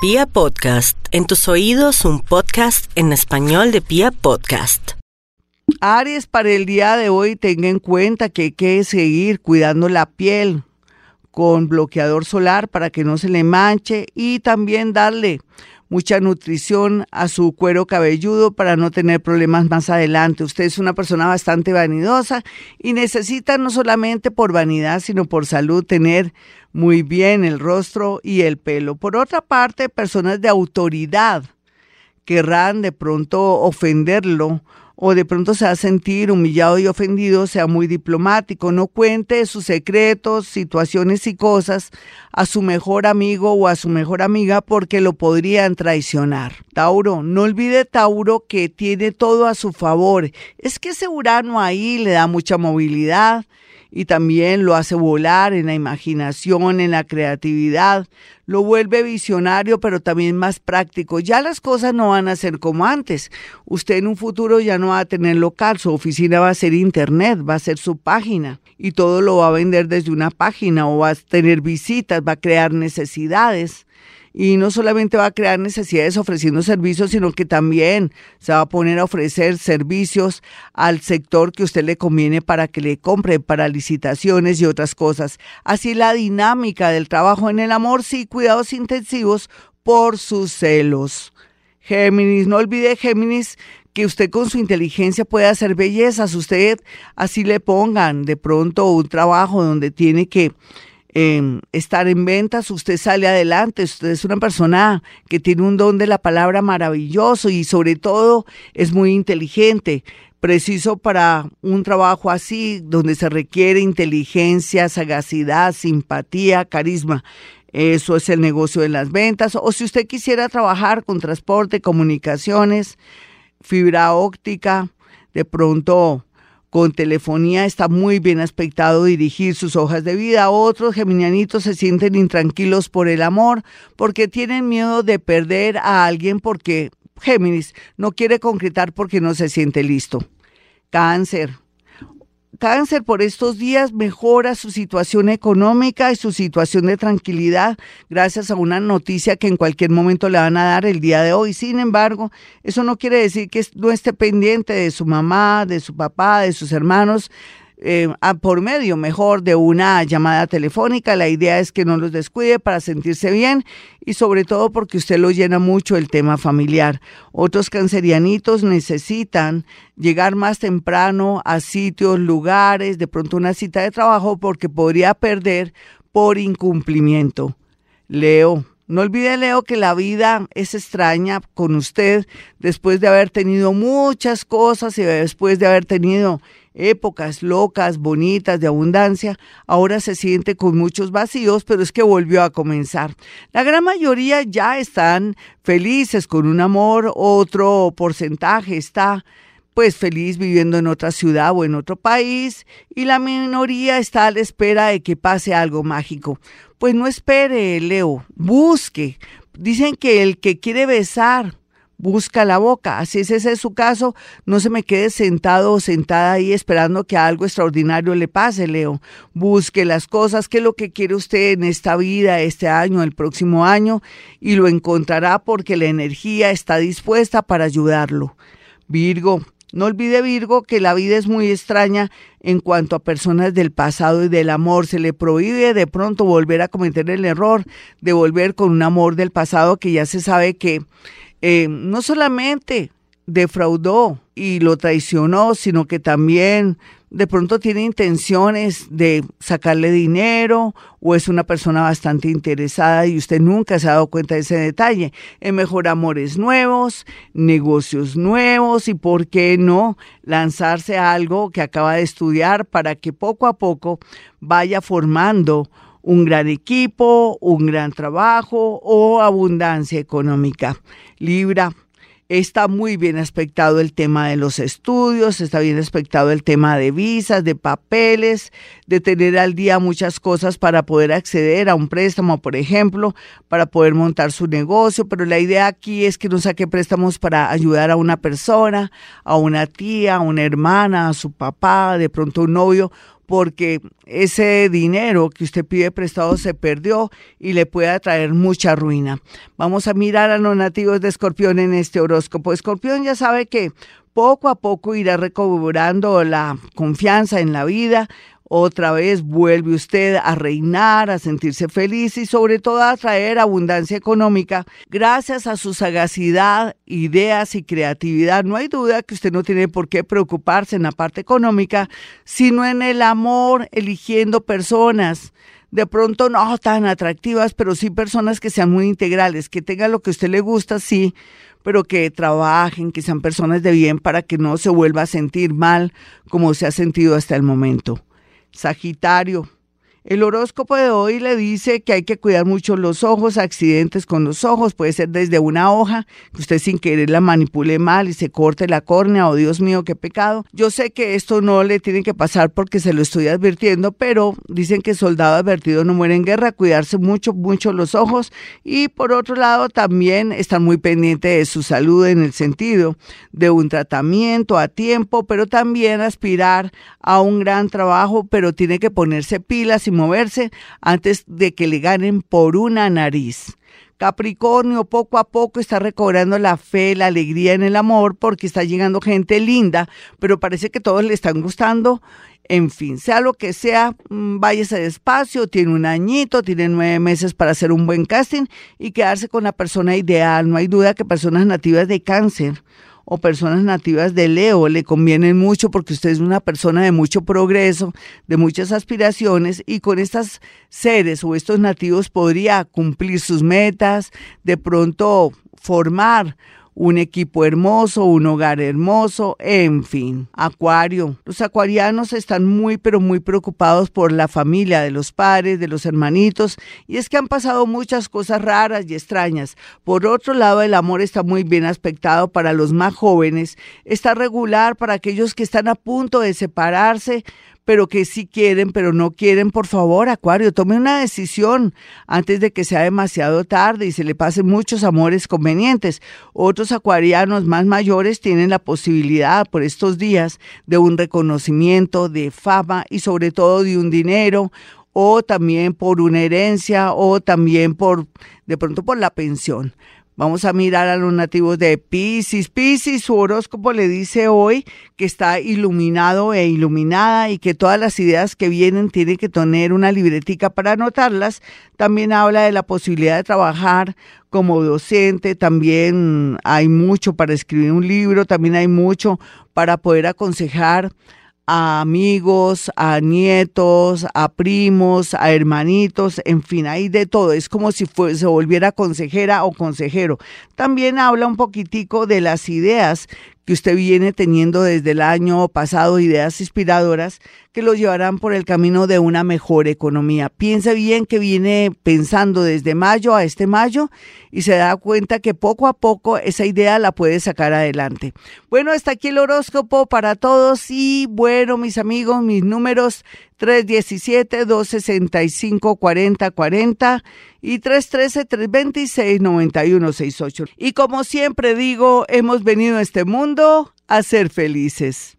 Pia Podcast, en tus oídos un podcast en español de Pia Podcast. Aries, para el día de hoy tenga en cuenta que hay que seguir cuidando la piel con bloqueador solar para que no se le manche y también darle mucha nutrición a su cuero cabelludo para no tener problemas más adelante. Usted es una persona bastante vanidosa y necesita no solamente por vanidad, sino por salud tener muy bien el rostro y el pelo. Por otra parte, personas de autoridad querrán de pronto ofenderlo o de pronto se va a sentir humillado y ofendido, sea muy diplomático, no cuente sus secretos, situaciones y cosas a su mejor amigo o a su mejor amiga porque lo podrían traicionar. Tauro, no olvide Tauro que tiene todo a su favor. Es que ese Urano ahí le da mucha movilidad, y también lo hace volar en la imaginación, en la creatividad, lo vuelve visionario, pero también más práctico. Ya las cosas no van a ser como antes. Usted en un futuro ya no va a tener local, su oficina va a ser internet, va a ser su página y todo lo va a vender desde una página o va a tener visitas, va a crear necesidades y no solamente va a crear necesidades ofreciendo servicios, sino que también se va a poner a ofrecer servicios al sector que usted le conviene para que le compre, para licitaciones y otras cosas. Así la dinámica del trabajo en el amor, sí, cuidados intensivos por sus celos. Géminis, no olvide Géminis que usted con su inteligencia puede hacer bellezas, usted así le pongan de pronto un trabajo donde tiene que Em, estar en ventas, usted sale adelante, usted es una persona que tiene un don de la palabra maravilloso y sobre todo es muy inteligente, preciso para un trabajo así, donde se requiere inteligencia, sagacidad, simpatía, carisma. Eso es el negocio de las ventas. O si usted quisiera trabajar con transporte, comunicaciones, fibra óptica, de pronto con telefonía está muy bien aspectado dirigir sus hojas de vida. Otros geminianitos se sienten intranquilos por el amor porque tienen miedo de perder a alguien porque Géminis no quiere concretar porque no se siente listo. Cáncer. Cáncer por estos días mejora su situación económica y su situación de tranquilidad gracias a una noticia que en cualquier momento le van a dar el día de hoy. Sin embargo, eso no quiere decir que no esté pendiente de su mamá, de su papá, de sus hermanos, eh, por medio mejor de una llamada telefónica. La idea es que no los descuide para sentirse bien y sobre todo porque usted lo llena mucho el tema familiar. Otros cancerianitos necesitan llegar más temprano a sitios, lugares, de pronto una cita de trabajo porque podría perder por incumplimiento. Leo. No olvide, Leo, que la vida es extraña con usted después de haber tenido muchas cosas y después de haber tenido épocas locas, bonitas, de abundancia, ahora se siente con muchos vacíos, pero es que volvió a comenzar. La gran mayoría ya están felices con un amor, otro porcentaje está pues feliz viviendo en otra ciudad o en otro país y la minoría está a la espera de que pase algo mágico. Pues no espere, Leo, busque. Dicen que el que quiere besar busca la boca. Así es ese es su caso. No se me quede sentado o sentada ahí esperando que algo extraordinario le pase, Leo. Busque las cosas, qué es lo que quiere usted en esta vida, este año, el próximo año, y lo encontrará porque la energía está dispuesta para ayudarlo. Virgo. No olvide Virgo que la vida es muy extraña en cuanto a personas del pasado y del amor. Se le prohíbe de pronto volver a cometer el error de volver con un amor del pasado que ya se sabe que eh, no solamente defraudó y lo traicionó, sino que también de pronto tiene intenciones de sacarle dinero o es una persona bastante interesada y usted nunca se ha dado cuenta de ese detalle. En mejor amores nuevos, negocios nuevos y por qué no lanzarse a algo que acaba de estudiar para que poco a poco vaya formando un gran equipo, un gran trabajo o abundancia económica. Libra, está muy bien aspectado el tema de los estudios, está bien aspectado el tema de visas, de papeles, de tener al día muchas cosas para poder acceder a un préstamo, por ejemplo, para poder montar su negocio, pero la idea aquí es que no saque préstamos para ayudar a una persona, a una tía, a una hermana, a su papá, de pronto un novio, porque ese dinero que usted pide prestado se perdió y le puede traer mucha ruina. Vamos a mirar a los nativos de Escorpión en este horóscopo. Escorpión ya sabe que poco a poco irá recobrando la confianza en la vida, otra vez vuelve usted a reinar, a sentirse feliz y sobre todo a traer abundancia económica gracias a su sagacidad, ideas y creatividad. No hay duda que usted no tiene por qué preocuparse en la parte económica, sino en el amor, eligiendo personas de pronto no tan atractivas, pero sí personas que sean muy integrales, que tengan lo que a usted le gusta, sí, pero que trabajen, que sean personas de bien para que no se vuelva a sentir mal como se ha sentido hasta el momento. Sagitario. El horóscopo de hoy le dice que hay que cuidar mucho los ojos, accidentes con los ojos, puede ser desde una hoja, que usted sin querer la manipule mal y se corte la córnea, oh Dios mío, qué pecado. Yo sé que esto no le tiene que pasar porque se lo estoy advirtiendo, pero dicen que soldado advertido no muere en guerra, cuidarse mucho, mucho los ojos y por otro lado también estar muy pendiente de su salud en el sentido de un tratamiento a tiempo, pero también aspirar a un gran trabajo, pero tiene que ponerse pilas y moverse antes de que le ganen por una nariz. Capricornio poco a poco está recobrando la fe, la alegría en el amor porque está llegando gente linda, pero parece que todos le están gustando. En fin, sea lo que sea, mm, váyase despacio, tiene un añito, tiene nueve meses para hacer un buen casting y quedarse con la persona ideal. No hay duda que personas nativas de cáncer o personas nativas de Leo le convienen mucho porque usted es una persona de mucho progreso, de muchas aspiraciones y con estas seres o estos nativos podría cumplir sus metas, de pronto formar un equipo hermoso, un hogar hermoso, en fin. Acuario. Los acuarianos están muy pero muy preocupados por la familia de los padres, de los hermanitos, y es que han pasado muchas cosas raras y extrañas. Por otro lado, el amor está muy bien aspectado para los más jóvenes, está regular para aquellos que están a punto de separarse, pero que sí quieren, pero no quieren, por favor, Acuario, tome una decisión antes de que sea demasiado tarde y se le pasen muchos amores convenientes. Otros acuarianos más mayores tienen la posibilidad por estos días de un reconocimiento, de fama y sobre todo de un dinero o también por una herencia o también por de pronto por la pensión. Vamos a mirar a los nativos de Pisces. Pisces, su horóscopo le dice hoy que está iluminado e iluminada y que todas las ideas que vienen tienen que tener una libretica para anotarlas. También habla de la posibilidad de trabajar como docente, también hay mucho para escribir un libro, también hay mucho para poder aconsejar a amigos, a nietos, a primos, a hermanitos, en fin, hay de todo. Es como si se volviera consejera o consejero. También habla un poquitico de las ideas que usted viene teniendo desde el año pasado, ideas inspiradoras que lo llevarán por el camino de una mejor economía. Piense bien que viene pensando desde mayo a este mayo y se da cuenta que poco a poco esa idea la puede sacar adelante. Bueno, hasta aquí el horóscopo para todos y bueno, mis amigos, mis números 317-265-4040 y 313-326-9168. Y como siempre digo, hemos venido a este mundo a ser felices.